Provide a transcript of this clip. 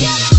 Yeah.